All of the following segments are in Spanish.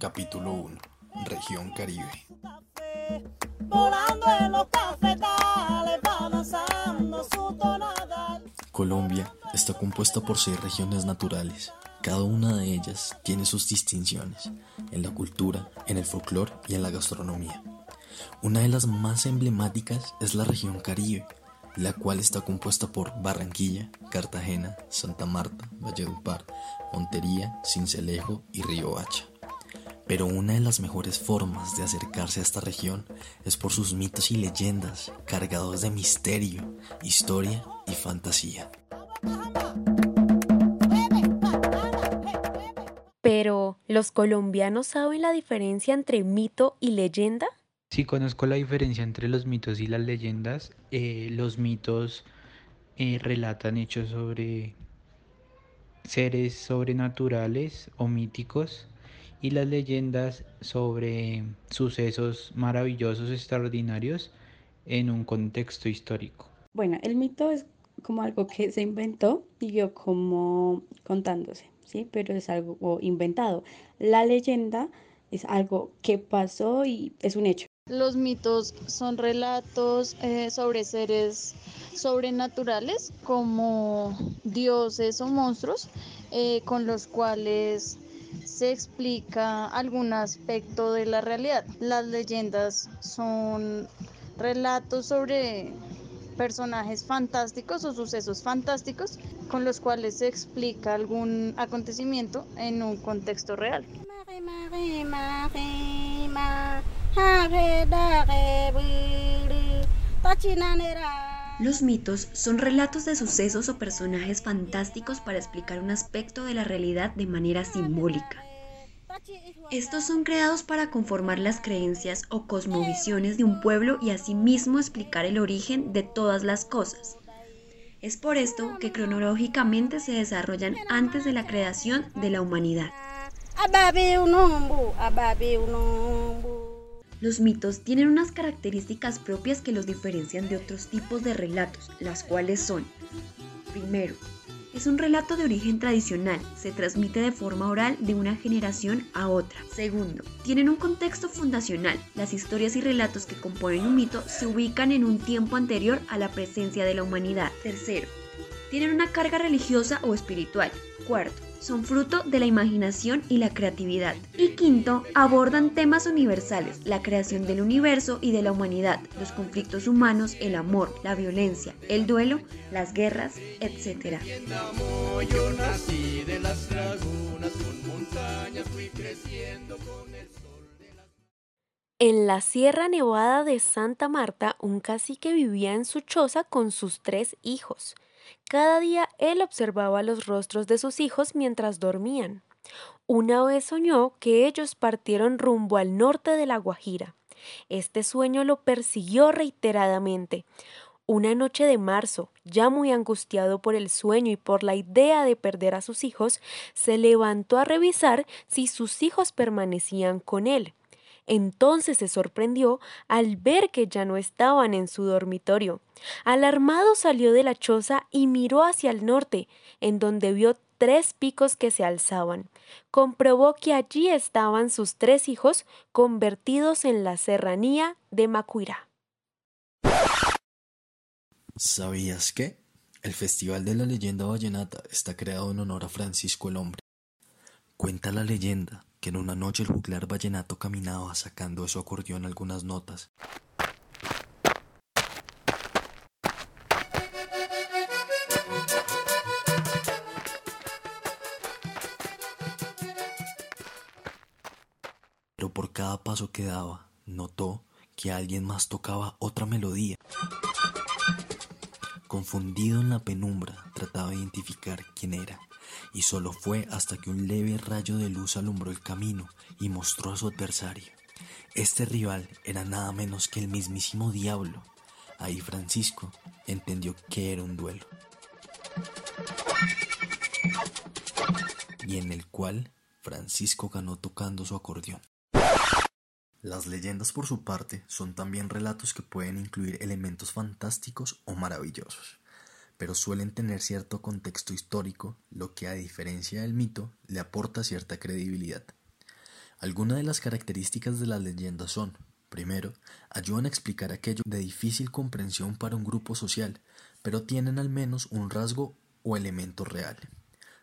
Capítulo 1, región Caribe. Colombia está compuesta por seis regiones naturales. Cada una de ellas tiene sus distinciones en la cultura, en el folclore y en la gastronomía. Una de las más emblemáticas es la región Caribe, la cual está compuesta por Barranquilla, Cartagena, Santa Marta, Valledupar, Montería, Cincelejo y Río Hacha. Pero una de las mejores formas de acercarse a esta región es por sus mitos y leyendas cargados de misterio, historia y fantasía. Pero, ¿los colombianos saben la diferencia entre mito y leyenda? Sí conozco la diferencia entre los mitos y las leyendas. Eh, los mitos eh, relatan hechos sobre seres sobrenaturales o míticos y las leyendas sobre sucesos maravillosos, extraordinarios en un contexto histórico. Bueno, el mito es como algo que se inventó y vio como contándose, ¿sí? Pero es algo inventado. La leyenda es algo que pasó y es un hecho. Los mitos son relatos eh, sobre seres sobrenaturales como dioses o monstruos eh, con los cuales se explica algún aspecto de la realidad. Las leyendas son relatos sobre personajes fantásticos o sucesos fantásticos con los cuales se explica algún acontecimiento en un contexto real. Los mitos son relatos de sucesos o personajes fantásticos para explicar un aspecto de la realidad de manera simbólica. Estos son creados para conformar las creencias o cosmovisiones de un pueblo y asimismo explicar el origen de todas las cosas. Es por esto que cronológicamente se desarrollan antes de la creación de la humanidad. Los mitos tienen unas características propias que los diferencian de otros tipos de relatos, las cuales son, primero, es un relato de origen tradicional, se transmite de forma oral de una generación a otra. Segundo, tienen un contexto fundacional, las historias y relatos que componen un mito se ubican en un tiempo anterior a la presencia de la humanidad. Tercero, tienen una carga religiosa o espiritual. Cuarto, son fruto de la imaginación y la creatividad. Y quinto, abordan temas universales, la creación del universo y de la humanidad, los conflictos humanos, el amor, la violencia, el duelo, las guerras, etc. En la Sierra Nevada de Santa Marta, un cacique vivía en su choza con sus tres hijos. Cada día él observaba los rostros de sus hijos mientras dormían. Una vez soñó que ellos partieron rumbo al norte de la Guajira. Este sueño lo persiguió reiteradamente. Una noche de marzo, ya muy angustiado por el sueño y por la idea de perder a sus hijos, se levantó a revisar si sus hijos permanecían con él. Entonces se sorprendió al ver que ya no estaban en su dormitorio. Alarmado salió de la choza y miró hacia el norte, en donde vio tres picos que se alzaban. Comprobó que allí estaban sus tres hijos convertidos en la serranía de Macuirá. ¿Sabías que? El Festival de la Leyenda Vallenata está creado en honor a Francisco el Hombre. Cuenta la leyenda que en una noche el juglar vallenato caminaba sacando de su acordeón algunas notas. Pero por cada paso que daba, notó que alguien más tocaba otra melodía. Confundido en la penumbra, trataba de identificar quién era, y solo fue hasta que un leve rayo de luz alumbró el camino y mostró a su adversario. Este rival era nada menos que el mismísimo diablo. Ahí Francisco entendió que era un duelo. Y en el cual Francisco ganó tocando su acordeón. Las leyendas por su parte son también relatos que pueden incluir elementos fantásticos o maravillosos, pero suelen tener cierto contexto histórico, lo que a diferencia del mito le aporta cierta credibilidad. Algunas de las características de las leyendas son, primero, ayudan a explicar aquello de difícil comprensión para un grupo social, pero tienen al menos un rasgo o elemento real.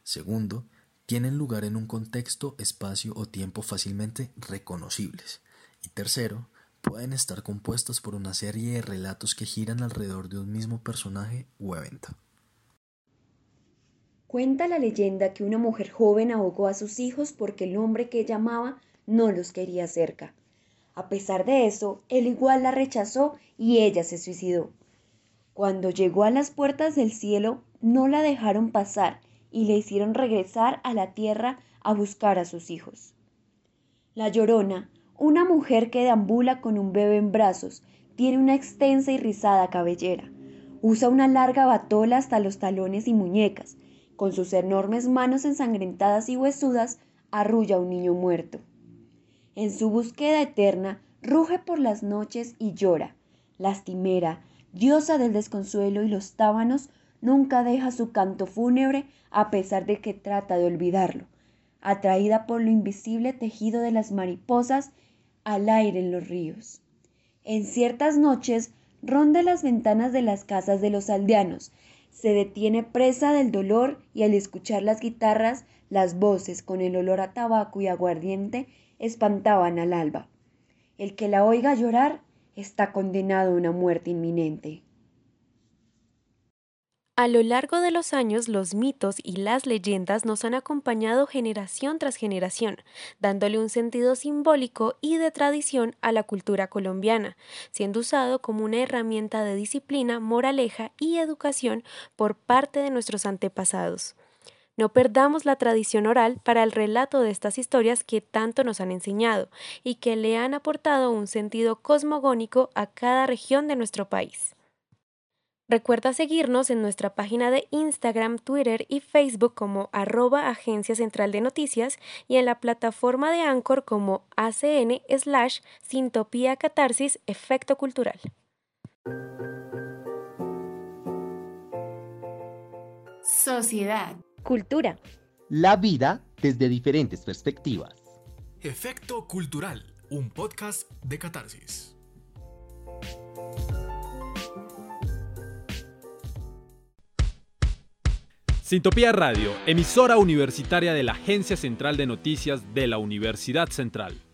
Segundo, tienen lugar en un contexto, espacio o tiempo fácilmente reconocibles. Y tercero, pueden estar compuestas por una serie de relatos que giran alrededor de un mismo personaje o evento. Cuenta la leyenda que una mujer joven ahogó a sus hijos porque el hombre que ella amaba no los quería cerca. A pesar de eso, él igual la rechazó y ella se suicidó. Cuando llegó a las puertas del cielo, no la dejaron pasar y le hicieron regresar a la tierra a buscar a sus hijos. La llorona, una mujer que deambula con un bebé en brazos, tiene una extensa y rizada cabellera. Usa una larga batola hasta los talones y muñecas. Con sus enormes manos ensangrentadas y huesudas, arrulla a un niño muerto. En su búsqueda eterna, ruge por las noches y llora. Lastimera, diosa del desconsuelo y los tábanos, nunca deja su canto fúnebre a pesar de que trata de olvidarlo. Atraída por lo invisible tejido de las mariposas, al aire en los ríos. En ciertas noches ronda las ventanas de las casas de los aldeanos, se detiene presa del dolor y al escuchar las guitarras, las voces con el olor a tabaco y aguardiente espantaban al alba. El que la oiga llorar está condenado a una muerte inminente. A lo largo de los años, los mitos y las leyendas nos han acompañado generación tras generación, dándole un sentido simbólico y de tradición a la cultura colombiana, siendo usado como una herramienta de disciplina, moraleja y educación por parte de nuestros antepasados. No perdamos la tradición oral para el relato de estas historias que tanto nos han enseñado y que le han aportado un sentido cosmogónico a cada región de nuestro país. Recuerda seguirnos en nuestra página de Instagram, Twitter y Facebook como arroba Agencia Central de Noticias y en la plataforma de Anchor como ACN slash Sintopía Catarsis Efecto Cultural. Sociedad. Cultura. La vida desde diferentes perspectivas. Efecto Cultural, un podcast de Catarsis. Sintopía Radio, emisora universitaria de la Agencia Central de Noticias de la Universidad Central.